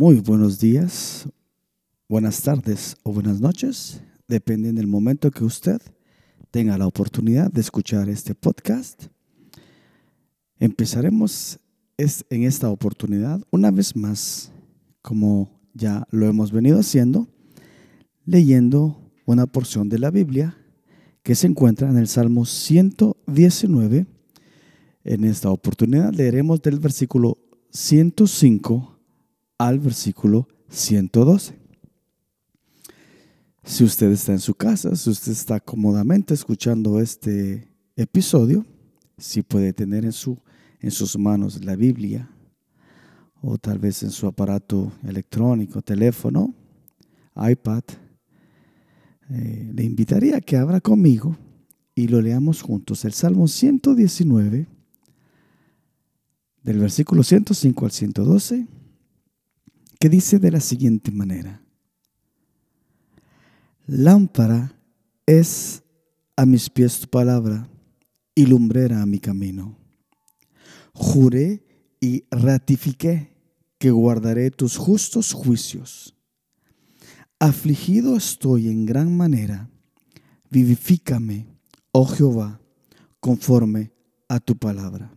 Muy buenos días, buenas tardes o buenas noches, depende del momento que usted tenga la oportunidad de escuchar este podcast. Empezaremos en esta oportunidad una vez más, como ya lo hemos venido haciendo, leyendo una porción de la Biblia que se encuentra en el Salmo 119. En esta oportunidad leeremos del versículo 105 al versículo 112. Si usted está en su casa, si usted está cómodamente escuchando este episodio, si puede tener en, su, en sus manos la Biblia o tal vez en su aparato electrónico, teléfono, iPad, eh, le invitaría a que abra conmigo y lo leamos juntos. El Salmo 119, del versículo 105 al 112 que dice de la siguiente manera. Lámpara es a mis pies tu palabra y lumbrera a mi camino. Juré y ratifiqué que guardaré tus justos juicios. Afligido estoy en gran manera. Vivifícame, oh Jehová, conforme a tu palabra.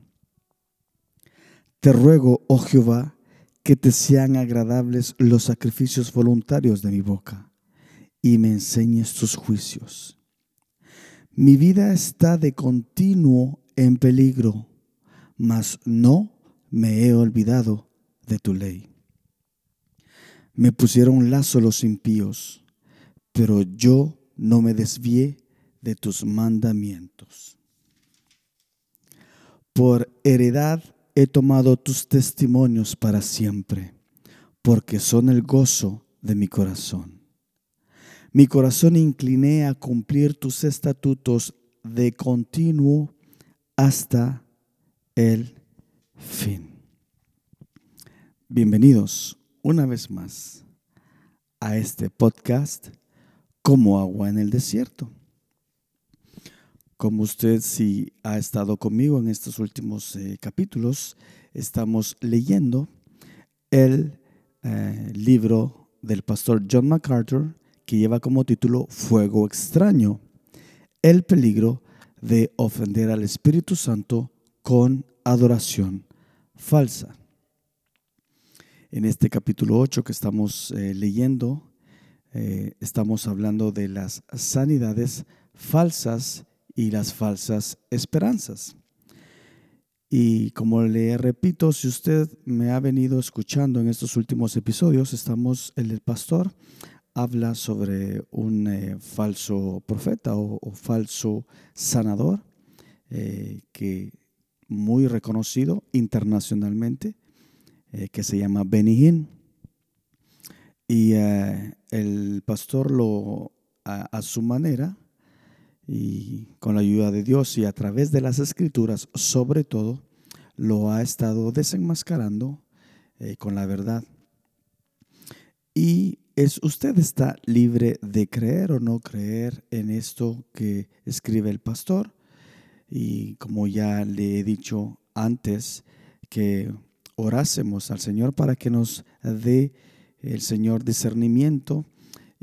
Te ruego, oh Jehová, que te sean agradables los sacrificios voluntarios de mi boca y me enseñes tus juicios. Mi vida está de continuo en peligro, mas no me he olvidado de tu ley. Me pusieron lazo los impíos, pero yo no me desvié de tus mandamientos. Por heredad he tomado tus testimonios para siempre, porque son el gozo de mi corazón. Mi corazón incliné a cumplir tus estatutos de continuo hasta el fin. Bienvenidos una vez más a este podcast como agua en el desierto. Como usted si ha estado conmigo en estos últimos eh, capítulos, estamos leyendo el eh, libro del pastor John MacArthur que lleva como título Fuego extraño, el peligro de ofender al Espíritu Santo con adoración falsa. En este capítulo 8 que estamos eh, leyendo, estamos hablando de las sanidades falsas y las falsas esperanzas. Y como le repito, si usted me ha venido escuchando en estos últimos episodios, estamos, el pastor habla sobre un eh, falso profeta o, falso sanador eh, que muy reconocido internacionalmente, eh, que se llama Benny Y el pastor lo, a su manera, y con la ayuda de Dios y a través de las escrituras, sobre todo, lo ha estado desenmascarando eh, con la verdad. Y es, usted está libre de creer o no creer en esto que escribe el pastor. Y como ya le he dicho antes, que orásemos al Señor para que nos dé el Señor discernimiento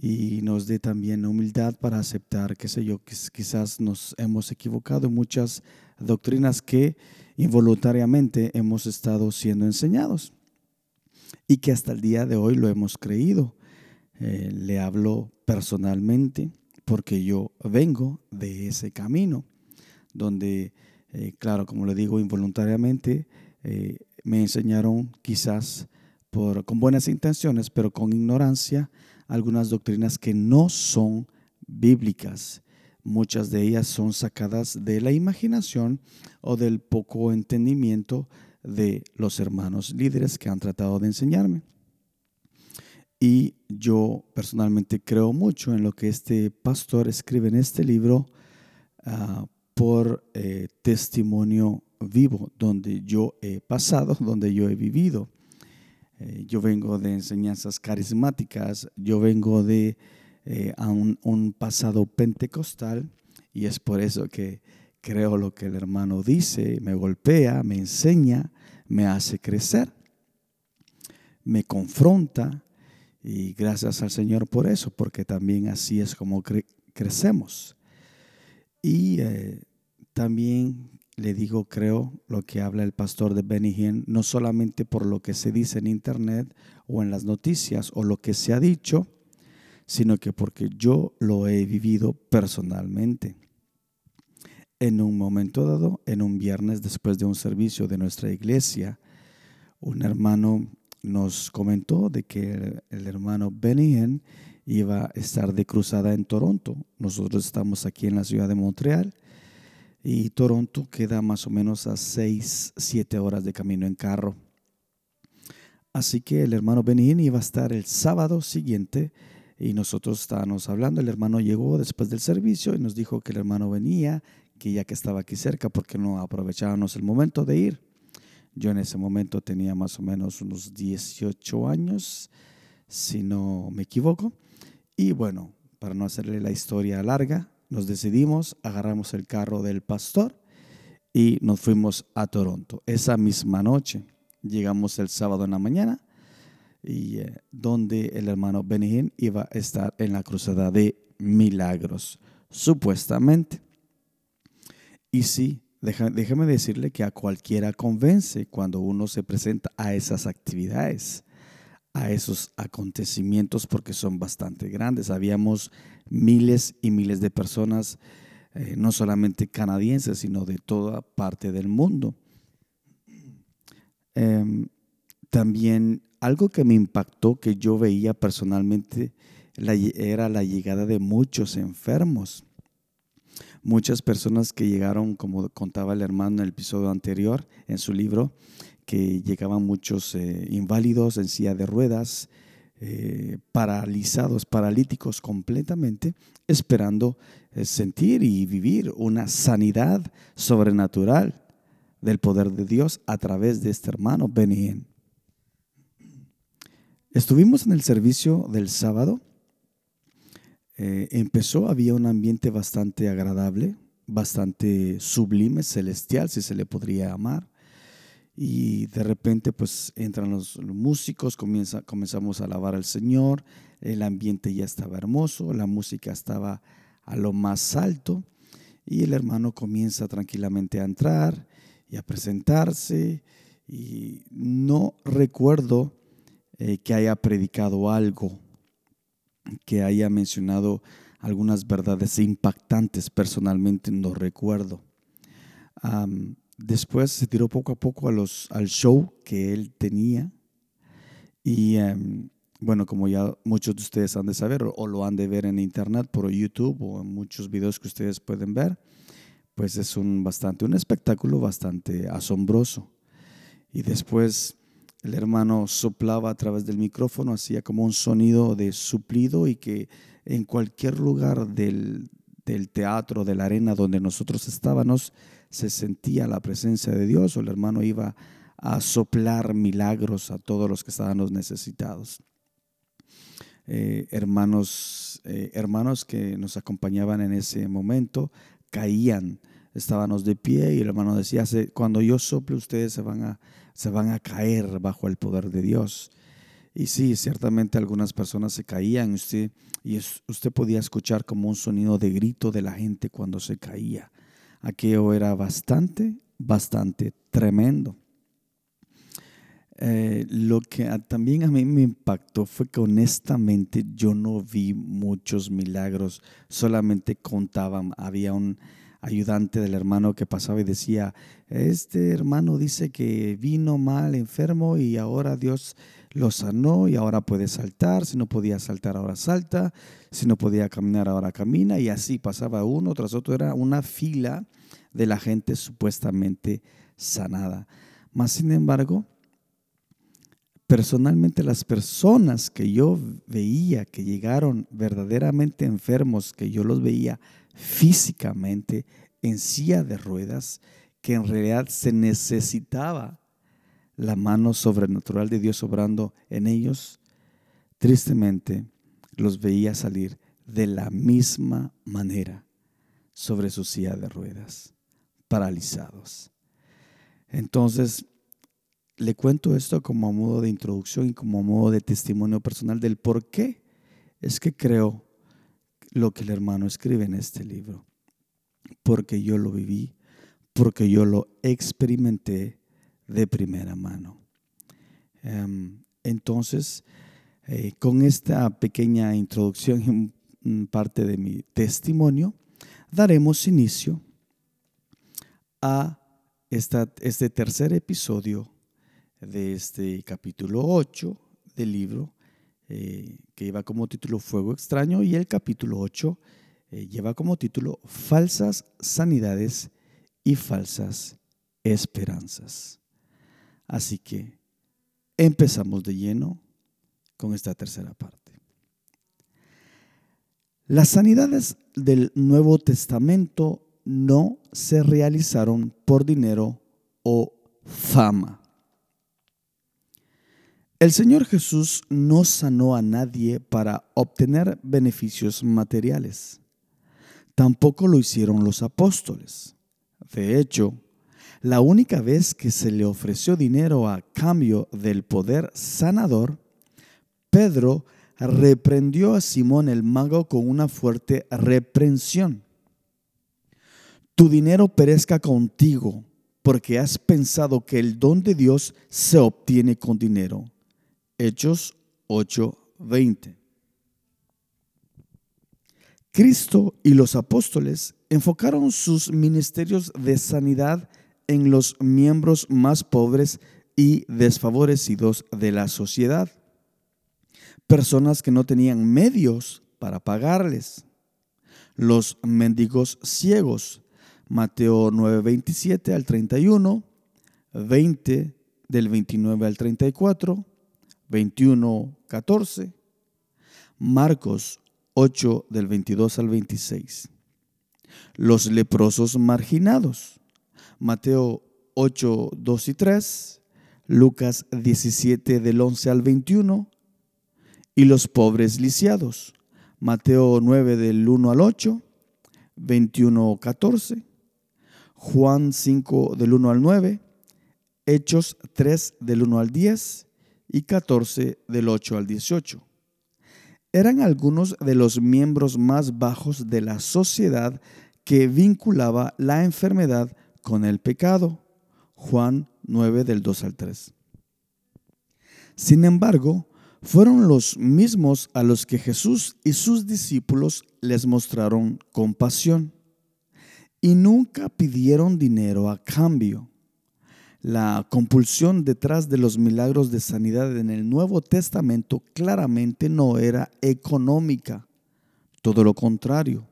y nos dé también humildad para aceptar, qué sé yo, quizás nos hemos equivocado en muchas doctrinas que involuntariamente hemos estado siendo enseñados y que hasta el día de hoy lo hemos creído. Eh, le hablo personalmente porque yo vengo de ese camino donde, eh, claro, como le digo, involuntariamente eh, me enseñaron quizás por, con buenas intenciones, pero con ignorancia, algunas doctrinas que no son bíblicas. Muchas de ellas son sacadas de la imaginación o del poco entendimiento de los hermanos líderes que han tratado de enseñarme. Y yo personalmente creo mucho en lo que este pastor escribe en este libro ah, por eh, testimonio vivo, donde yo he pasado, donde yo he vivido. Eh, yo vengo de enseñanzas carismáticas, yo vengo de eh, un, pasado pentecostal y es por eso que creo lo que el hermano dice, me golpea, me enseña, me hace crecer. me confronta y gracias al Señor por eso, porque también así es como crecemos. Y eh, también le digo, creo, lo que habla el pastor de Benny no solamente por lo que se dice en internet o en las noticias o lo que se ha dicho, sino que porque yo lo he vivido personalmente. En un momento dado, en un viernes después de un servicio de nuestra iglesia, un hermano nos comentó de que el, hermano Benny iba a estar de cruzada en Toronto. Nosotros estamos aquí en la ciudad de Montreal y Toronto queda más o menos a 6, 7 horas de camino en carro. Así que el hermano Benin iba a estar el sábado siguiente y nosotros estábamos hablando. El hermano llegó después del servicio y nos dijo que el hermano venía, que ya que estaba aquí cerca, porque no aprovechábamos el momento de ir. Yo en ese momento tenía más o menos unos 18 años, si no me equivoco. Y bueno, para no hacerle la historia larga, nos decidimos, agarramos el carro del pastor y nos fuimos a Toronto. Esa misma noche llegamos el sábado en la mañana y eh, donde el hermano Benihín iba a estar en la cruzada de milagros, supuestamente. Y sí, déjame decirle que a cualquiera convence cuando uno se presenta a esas actividades a esos acontecimientos porque son bastante grandes. Habíamos miles y miles de personas, eh, no solamente canadienses, sino de toda parte del mundo. Em, también algo que me impactó, que yo veía personalmente, era la llegada de muchos enfermos. Muchas personas que llegaron, como contaba el hermano en el episodio anterior, en su libro, que llegaban muchos eh, inválidos en silla de ruedas, eh, paralizados, paralíticos completamente, esperando eh, sentir y vivir una sanidad sobrenatural del poder de Dios a través de este hermano Benihén. Estuvimos en el servicio del sábado. empezó, había un ambiente bastante agradable, bastante sublime, celestial, si se le podría amar y de repente pues entran los, músicos, comienza, comenzamos a alabar al Señor, el ambiente ya estaba hermoso, la música estaba a lo más alto y el hermano comienza tranquilamente a entrar y a presentarse y no recuerdo eh, que haya predicado algo, que haya mencionado algunas verdades impactantes, personalmente no recuerdo. Después se tiró poco a poco a los, al show que él tenía. Y em, bueno, como ya muchos de ustedes han de saber o, lo han de ver en internet por YouTube o en muchos videos que ustedes pueden ver, pues es un bastante un espectáculo bastante asombroso. Y después el hermano soplaba a través del micrófono, hacía como un sonido de suplido y que en cualquier lugar del, del teatro, de la arena donde nosotros estábamos, se sentía la presencia de Dios o el hermano iba a soplar milagros a todos los que estaban necesitados. Eh, hermanos, eh, hermanos que nos acompañaban en ese momento caían, estábamos de pie y el hermano decía, cuando yo sople ustedes se van a, se van a caer bajo el poder de Dios. Y sí, ciertamente algunas personas se caían usted, y usted podía escuchar como un sonido de grito de la gente cuando se caía. Aquello era bastante, bastante tremendo. Eh, lo que también a mí me impactó fue que honestamente yo no vi muchos milagros, solamente contaban, había un ayudante del hermano que pasaba y decía, este hermano dice que vino mal, enfermo y ahora Dios lo sanó y ahora puede saltar, si no podía saltar ahora salta, si no podía caminar ahora camina. Y así pasaba uno tras otro, era una fila de la gente supuestamente sanada. Más sin embargo, personalmente las personas que yo veía que llegaron verdaderamente enfermos, que yo los veía físicamente en silla de ruedas, que en realidad se necesitaba la mano sobrenatural de Dios obrando en ellos, tristemente los veía salir de la misma manera sobre su silla de ruedas, paralizados. Entonces, le cuento esto como modo de introducción y como modo de testimonio personal del por qué es que creo lo que el hermano escribe en este libro. Porque yo lo viví, porque yo lo experimenté de primera mano. Em, entonces, eh, con esta pequeña introducción y parte de mi testimonio, daremos inicio a este tercer episodio de este capítulo 8 del libro eh, que lleva como título Fuego extraño y el capítulo 8 eh, lleva como título Falsas sanidades y falsas esperanzas. Así que empezamos de lleno con esta tercera parte. Las sanidades del Nuevo Testamento no se realizaron por dinero o fama. El Señor Jesús no sanó a nadie para obtener beneficios materiales. Tampoco lo hicieron los apóstoles. De hecho, la única vez que se le ofreció dinero a cambio del poder sanador, Pedro reprendió a Simón el mago con una fuerte reprensión tu dinero perezca contigo, porque has pensado que el don de Dios se obtiene con dinero. Hechos 8:20. Cristo y los apóstoles enfocaron sus ministerios de sanidad en los miembros más pobres y desfavorecidos de la sociedad, personas que no tenían medios para pagarles, los mendigos ciegos, Mateo 9, 27 al 31, 20 del 29 al 34, 21, 14, Marcos 8 del 22 al 26. Los leprosos marginados, Mateo 8, 2 y 3, Lucas 17 del 11 al 21, y los pobres lisiados, Mateo 9 del 1 al 8, 21, 14, Juan 5 del 1 al 9, Hechos 3 del 1 al 10 y 14 del 8 al 18. Eran algunos de los miembros más bajos de la sociedad que vinculaba la enfermedad con el pecado. Juan 9 del 2 al 3. Sin embargo, fueron los mismos a los que Jesús y sus discípulos les mostraron compasión y nunca pidieron dinero a cambio. La compulsión detrás de los milagros de sanidad en el Nuevo Testamento claramente no era económica, todo lo contrario.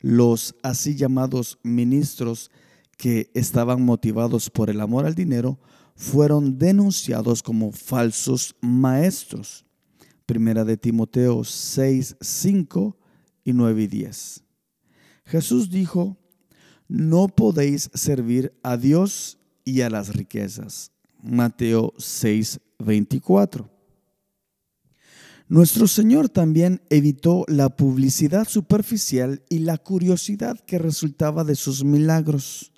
Los así llamados ministros que estaban motivados por el amor al dinero fueron denunciados como falsos maestros. Primera de Timoteo 6, 5 y 9 y 10. Jesús dijo, no podéis servir a Dios y a las riquezas. Mateo 6, 24. Nuestro Señor también evitó la publicidad superficial y la curiosidad que resultaba de sus milagros.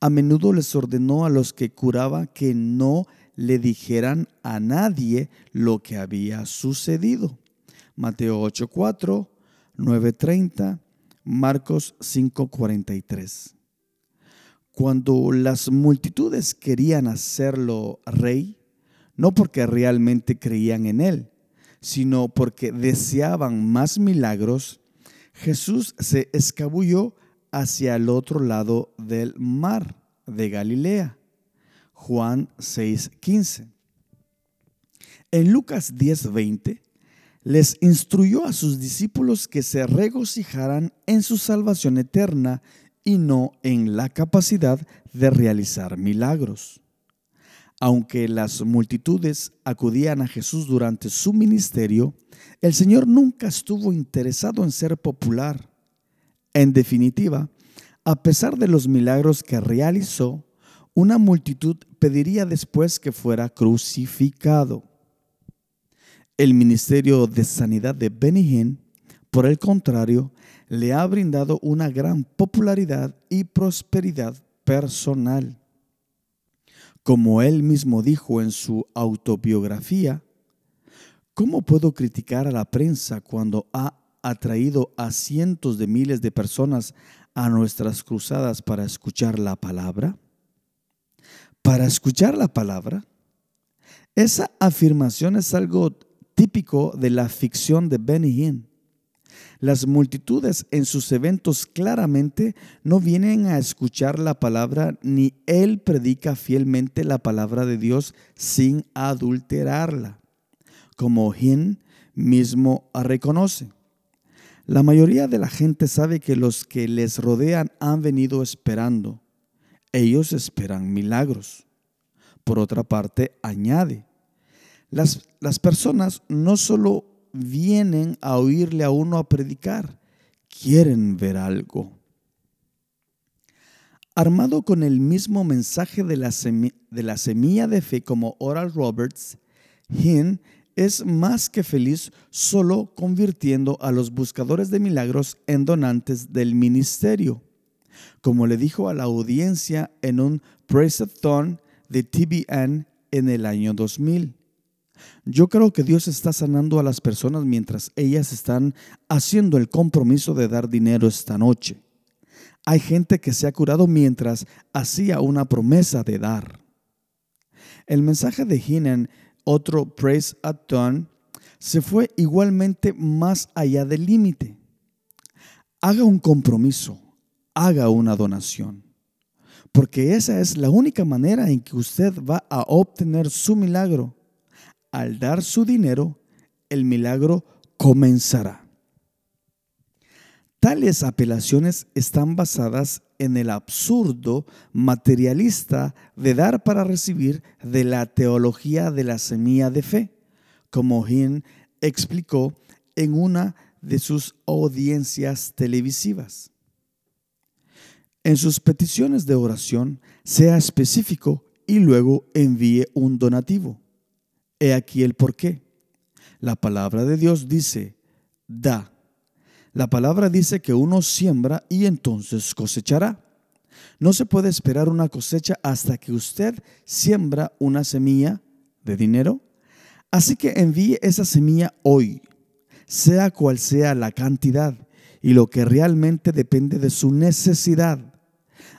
A menudo les ordenó a los que curaba que no le dijeran a nadie lo que había sucedido. Mateo 8:4, 9:30 Marcos 5:43. Cuando las multitudes querían hacerlo rey, no porque realmente creían en él, sino porque deseaban más milagros, Jesús se escabulló hacia el otro lado del mar de Galilea. Juan 6:15. En Lucas 10:20 les instruyó a sus discípulos que se regocijaran en su salvación eterna y no en la capacidad de realizar milagros. Aunque las multitudes acudían a Jesús durante su ministerio, el Señor nunca estuvo interesado en ser popular. En definitiva, a pesar de los milagros que realizó, una multitud pediría después que fuera crucificado. El Ministerio de Sanidad de Benny por el contrario, le ha brindado una gran popularidad y prosperidad personal. Como él mismo dijo en su autobiografía, ¿cómo puedo criticar a la prensa cuando ha atraído a cientos de miles de personas a nuestras cruzadas para escuchar la palabra? Para escuchar la palabra, esa afirmación es algo típico de la ficción de Benny Hinn. Las multitudes en sus eventos claramente no vienen a escuchar la palabra, ni él predica fielmente la palabra de Dios sin adulterarla, como Hinn mismo reconoce. La mayoría de la gente sabe que los que les rodean han venido esperando. Ellos esperan milagros. Por otra parte, añade, las, las personas no solo vienen a oírle a uno a predicar, quieren ver algo. Armado con el mismo mensaje de la, semilla de fe como Oral Roberts, Hinn es más que feliz solo convirtiendo a los buscadores de milagros en donantes del ministerio. Como le dijo a la audiencia en un Praise-a-thon de TBN en el año 2000. Yo creo que Dios está sanando a las personas mientras ellas están haciendo el compromiso de dar dinero esta noche. Hay gente que se ha curado mientras hacía una promesa de dar. El mensaje de Hinan, otro Praise Dawn, se fue igualmente más allá del límite. Haga un compromiso, haga una donación, porque esa es la única manera en que usted va a obtener su milagro al dar su dinero, el milagro comenzará. Tales apelaciones están basadas en el absurdo materialista de dar para recibir de la teología de la semilla de fe, como Hinn explicó en una de sus audiencias televisivas. En sus peticiones de oración, sea específico y luego envíe un donativo. He aquí el por qué. La palabra de Dios dice, da. La palabra dice que uno siembra y entonces cosechará. No se puede esperar una cosecha hasta que usted siembra una semilla de dinero. Así que envíe esa semilla hoy, sea cual sea la cantidad y lo que realmente depende de su necesidad.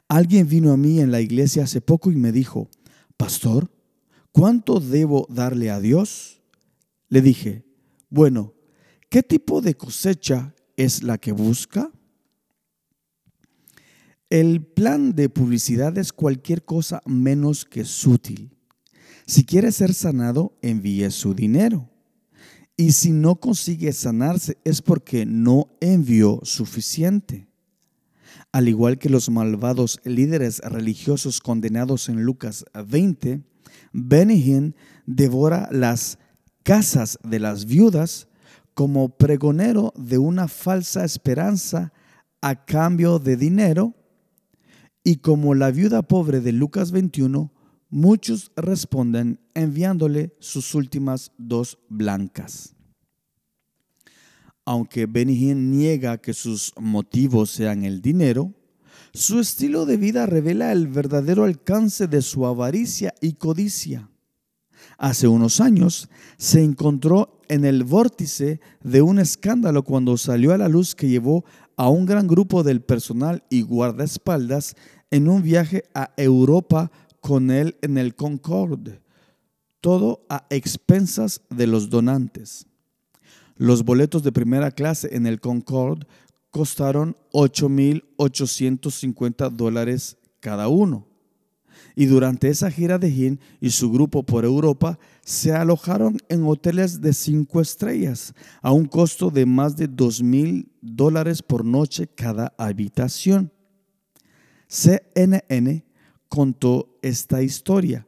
Alguien vino a mí en la iglesia hace poco y me dijo, Pastor, ¿cuánto debo darle a Dios? Le dije, bueno, ¿qué tipo de cosecha es la que busca? El plan de publicidad es cualquier cosa menos que sutil. Si quiere ser sanado, envíe su dinero. Y si no consigue sanarse es porque no envió suficiente. Al igual que los malvados líderes religiosos condenados en Lucas 20, Benny devora las casas de las viudas como pregonero de una falsa esperanza a cambio de dinero. Y como la viuda pobre de Lucas 21, muchos responden enviándole sus últimas dos blancas. Aunque Benny niega que sus motivos sean el dinero, su estilo de vida revela el verdadero alcance de su avaricia y codicia. Hace unos años se encontró en el vórtice de un escándalo cuando salió a la luz que llevó a un gran grupo del personal y guardaespaldas en un viaje a Europa con él en el Concorde, todo a expensas de los donantes. Los boletos de primera clase en el Concorde costaron 8.850 dólares cada uno. Y durante esa gira de Hin y su grupo por Europa se alojaron en hoteles de cinco estrellas a un costo de más de 2.000 dólares por noche cada habitación. CNN contó esta historia,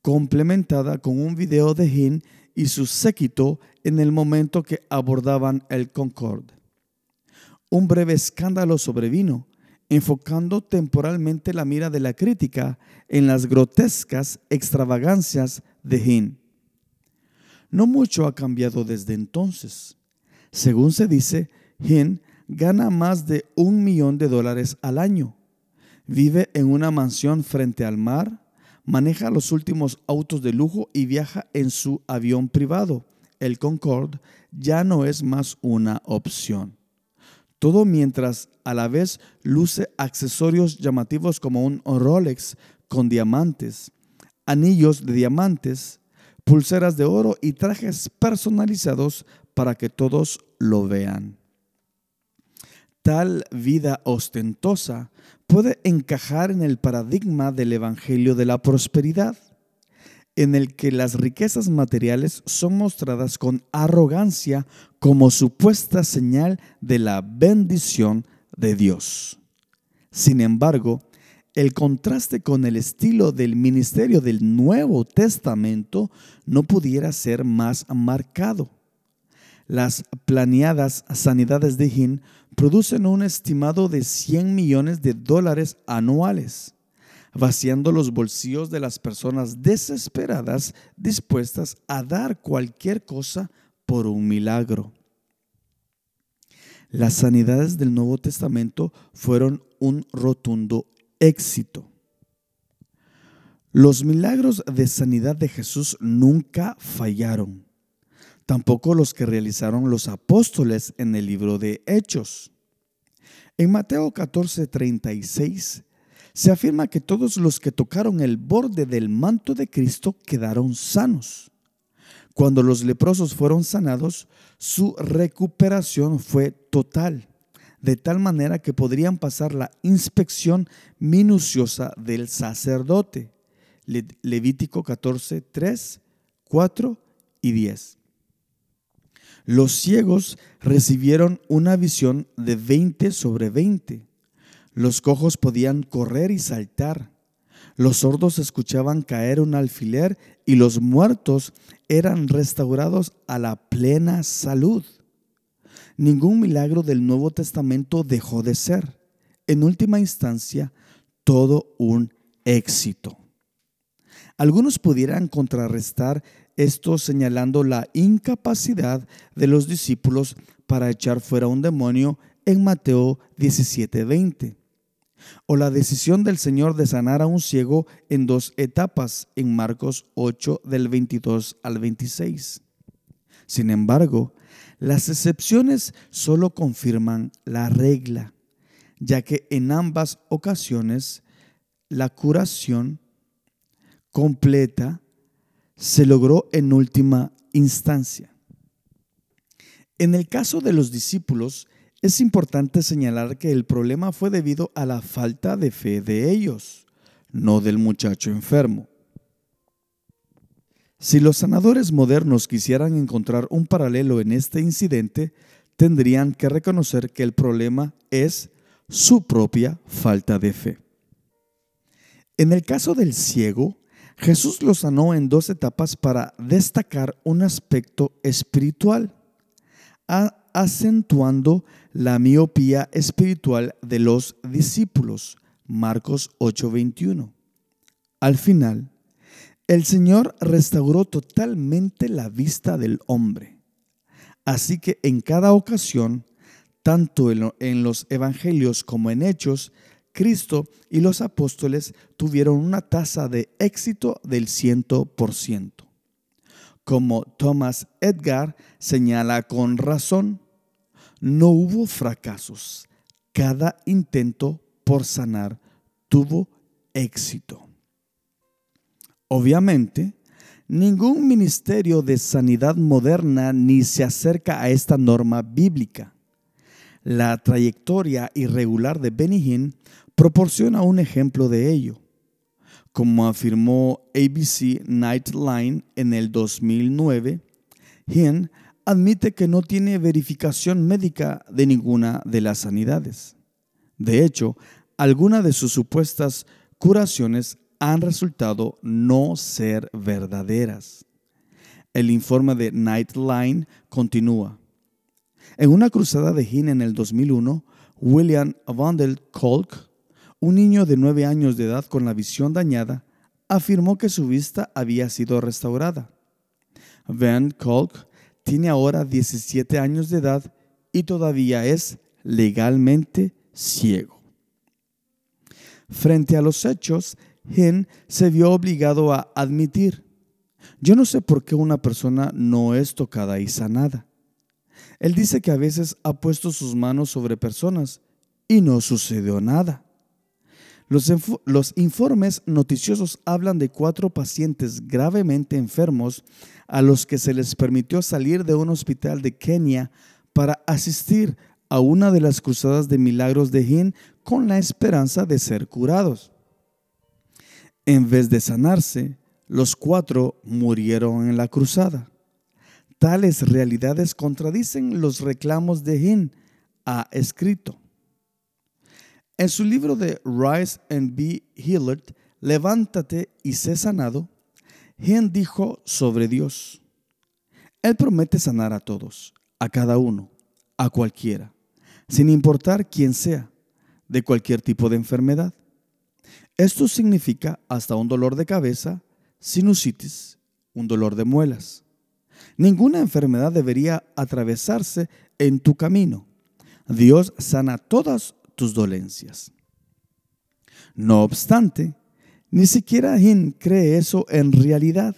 complementada con un video de Hin y su séquito en el momento que abordaban el Concorde un breve escándalo sobrevino, enfocando temporalmente la mira de la crítica en las grotescas extravagancias de Hin. No mucho ha cambiado desde entonces. Según se dice, Hin gana más de un millón de dólares al año. Vive en una mansión frente al mar, maneja los últimos autos de lujo y viaja en su avión privado. El Concorde ya no es más una opción. Todo mientras a la vez luce accesorios llamativos como un Rolex con diamantes, anillos de diamantes, pulseras de oro y trajes personalizados para que todos lo vean. Tal vida ostentosa puede encajar en el paradigma del Evangelio de la Prosperidad, en el que las riquezas materiales son mostradas con arrogancia como supuesta señal de la bendición de Dios. Sin embargo, el contraste con el estilo del ministerio del Nuevo Testamento no pudiera ser más marcado. Las planeadas sanidades de Hin producen un estimado de 100 millones de dólares anuales, vaciando los bolsillos de las personas desesperadas dispuestas a dar cualquier cosa por un milagro. Las sanidades del Nuevo Testamento fueron un rotundo éxito. Los milagros de sanidad de Jesús nunca fallaron tampoco los que realizaron los apóstoles en el libro de Hechos. En Mateo 14:36 se afirma que todos los que tocaron el borde del manto de Cristo quedaron sanos. Cuando los leprosos fueron sanados, su recuperación fue total, de tal manera que podrían pasar la inspección minuciosa del sacerdote. Levítico 14, 3, 4 y 10. Los ciegos recibieron una visión de 20 sobre 20. Los cojos podían correr y saltar. Los sordos escuchaban caer un alfiler y los muertos eran restaurados a la plena salud. Ningún milagro del Nuevo Testamento dejó de ser. En última instancia, todo un éxito. Algunos pudieran contrarrestar esto señalando la incapacidad de los discípulos para echar fuera un demonio en Mateo 17:20, o la decisión del Señor de sanar a un ciego en dos etapas en Marcos 8 del 22 al 26. Sin embargo, las excepciones solo confirman la regla, ya que en ambas ocasiones la curación completa se logró en última instancia. En el caso de los discípulos, es importante señalar que el problema fue debido a la falta de fe de ellos, no del muchacho enfermo. Si los sanadores modernos quisieran encontrar un paralelo en este incidente, tendrían que reconocer que el problema es su propia falta de fe. En el caso del ciego, Jesús lo sanó en dos etapas para destacar un aspecto espiritual, acentuando la miopía espiritual de los discípulos. Marcos 8:21. Al final, el Señor restauró totalmente la vista del hombre. Así que en cada ocasión, tanto en los evangelios como en hechos, Cristo y los apóstoles tuvieron una tasa de éxito del 100%. Como Thomas Edgar señala con razón, no hubo fracasos. Cada intento por sanar tuvo éxito. Obviamente, ningún ministerio de sanidad moderna ni se acerca a esta norma bíblica. La trayectoria irregular de Benny proporciona un ejemplo de ello. Como afirmó ABC Nightline en el 2009, Hinn admite que no tiene verificación médica de ninguna de las sanidades. De hecho, algunas de sus supuestas curaciones han resultado no ser verdaderas. El informe de Nightline continúa. En una cruzada de Hinn en el 2001, William Vandel Kolk un niño de nueve años de edad con la visión dañada afirmó que su vista había sido restaurada. Van Kolk tiene ahora 17 años de edad y todavía es legalmente ciego. Frente a los hechos, Hin se vio obligado a admitir, yo no sé por qué una persona no es tocada y sanada. Él dice que a veces ha puesto sus manos sobre personas y no sucedió nada. Los, informes noticiosos hablan de cuatro pacientes gravemente enfermos a los que se les permitió salir de un hospital de Kenia para asistir a una de las cruzadas de milagros de Hin con la esperanza de ser curados. En vez de sanarse, los cuatro murieron en la cruzada. Tales realidades contradicen los reclamos de Hin ha escrito. En su libro de Rise and Be Healed, Levántate y sé sanado, Hin dijo sobre Dios, Él promete sanar a todos, a cada uno, a cualquiera, sin importar quién sea, de cualquier tipo de enfermedad. Esto significa hasta un dolor de cabeza, sinusitis, un dolor de muelas. Ninguna enfermedad debería atravesarse en tu camino. Dios sana todas tus dolencias. No obstante, ni siquiera Hin cree eso en realidad.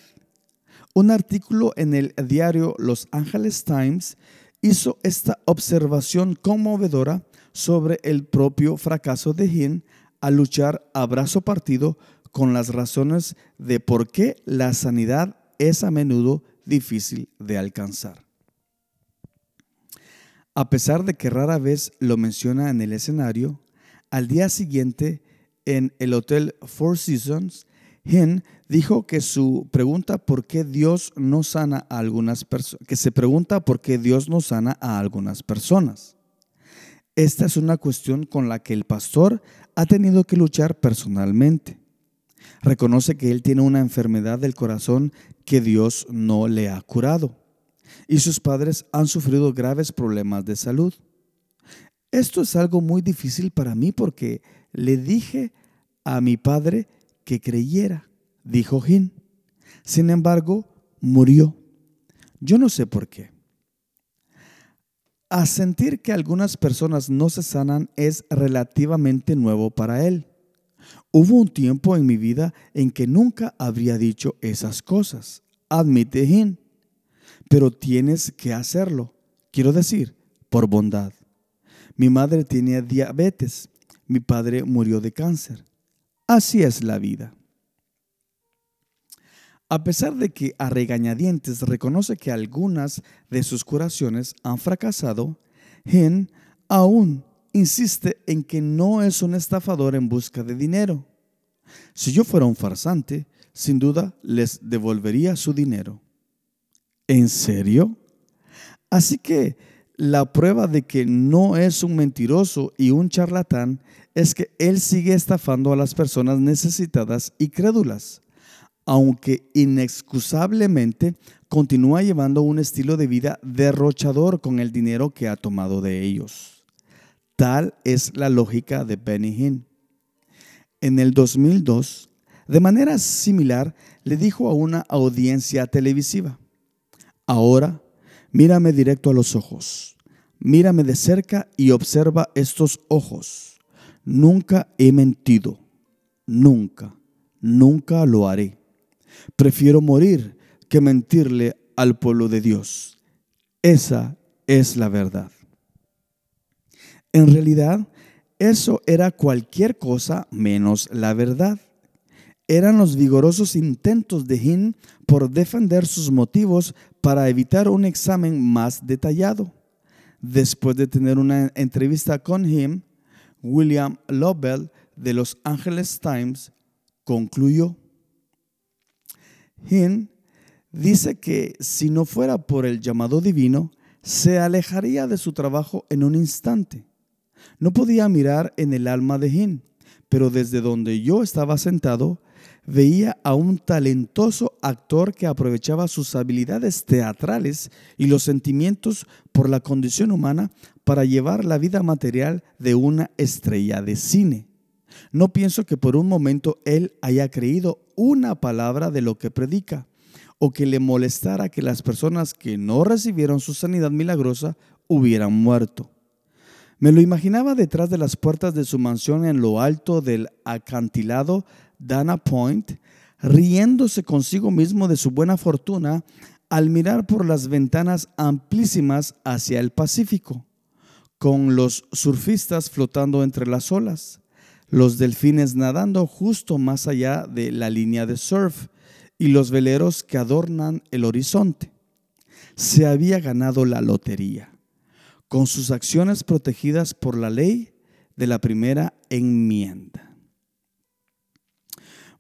Un artículo en el diario Los Angeles Times hizo esta observación conmovedora sobre el propio fracaso de Hin al luchar a brazo partido con las razones de por qué la sanidad es a menudo difícil de alcanzar. A pesar de que rara vez lo menciona en el escenario, al día siguiente en el Hotel Four Seasons, Hin dijo que su pregunta por qué Dios no sana a algunas personas, que se pregunta por qué Dios no sana a algunas personas. Esta es una cuestión con la que el pastor ha tenido que luchar personalmente. Reconoce que él tiene una enfermedad del corazón que Dios no le ha curado y sus padres han sufrido graves problemas de salud. Esto es algo muy difícil para mí porque le dije a mi padre que creyera, dijo Jin. Sin embargo, murió. Yo no sé por qué. A sentir que algunas personas no se sanan es relativamente nuevo para él. Hubo un tiempo en mi vida en que nunca habría dicho esas cosas, admite Jin pero tienes que hacerlo. Quiero decir, por bondad. Mi madre tenía diabetes, mi padre murió de cáncer. Así es la vida. A pesar de que a regañadientes reconoce que algunas de sus curaciones han fracasado, Hen aún insiste en que no es un estafador en busca de dinero. Si yo fuera un farsante, sin duda les devolvería su dinero. ¿En serio? Así que la prueba de que no es un mentiroso y un charlatán es que él sigue estafando a las personas necesitadas y crédulas, aunque inexcusablemente continúa llevando un estilo de vida derrochador con el dinero que ha tomado de ellos. Tal es la lógica de Benny Hinn. En el 2002, de manera similar, le dijo a una audiencia televisiva, Ahora, mírame directo a los ojos. Mírame de cerca y observa estos ojos. Nunca he mentido. Nunca, nunca lo haré. Prefiero morir que mentirle al pueblo de Dios. Esa es la verdad. En realidad, eso era cualquier cosa menos la verdad eran los vigorosos intentos de Hin por defender sus motivos para evitar un examen más detallado. Después de tener una entrevista con him, William Lovell de Los Angeles Times concluyó. Hin dice que si no fuera por el llamado divino, se alejaría de su trabajo en un instante. No podía mirar en el alma de Hin, pero desde donde yo estaba sentado, veía a un talentoso actor que aprovechaba sus habilidades teatrales y los sentimientos por la condición humana para llevar la vida material de una estrella de cine. No pienso que por un momento él haya creído una palabra de lo que predica o que le molestara que las personas que no recibieron su sanidad milagrosa hubieran muerto. Me lo imaginaba detrás de las puertas de su mansión en lo alto del acantilado Dana Point, riéndose consigo mismo de su buena fortuna al mirar por las ventanas amplísimas hacia el Pacífico, con los surfistas flotando entre las olas, los delfines nadando justo más allá de la línea de surf y los veleros que adornan el horizonte. Se había ganado la lotería con sus acciones protegidas por la ley de la primera enmienda.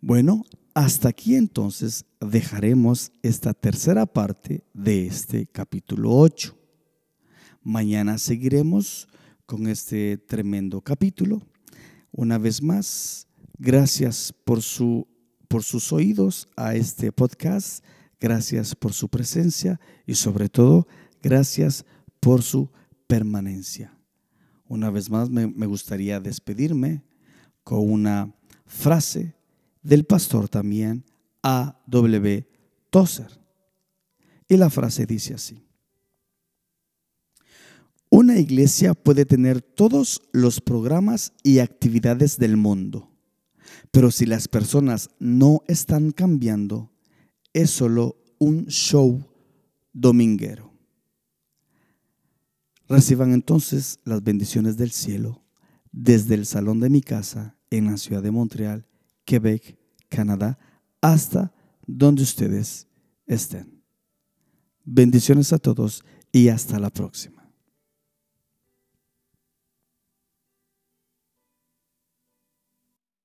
Bueno, hasta aquí entonces dejaremos esta tercera parte de este capítulo 8. Mañana seguiremos con este tremendo capítulo. Una vez más, gracias por, su, por sus oídos a este podcast, gracias por su presencia y sobre todo, gracias por su permanencia. Una vez más me, gustaría despedirme con una frase del pastor también A. W. Tozer. Y la frase dice así. Una iglesia puede tener todos los programas y actividades del mundo, pero si las personas no están cambiando, es solo un show dominguero. Reciban entonces las bendiciones del cielo desde el salón de mi casa en la ciudad de Montreal, Quebec, Canadá, hasta donde ustedes estén. Bendiciones a todos y hasta la próxima.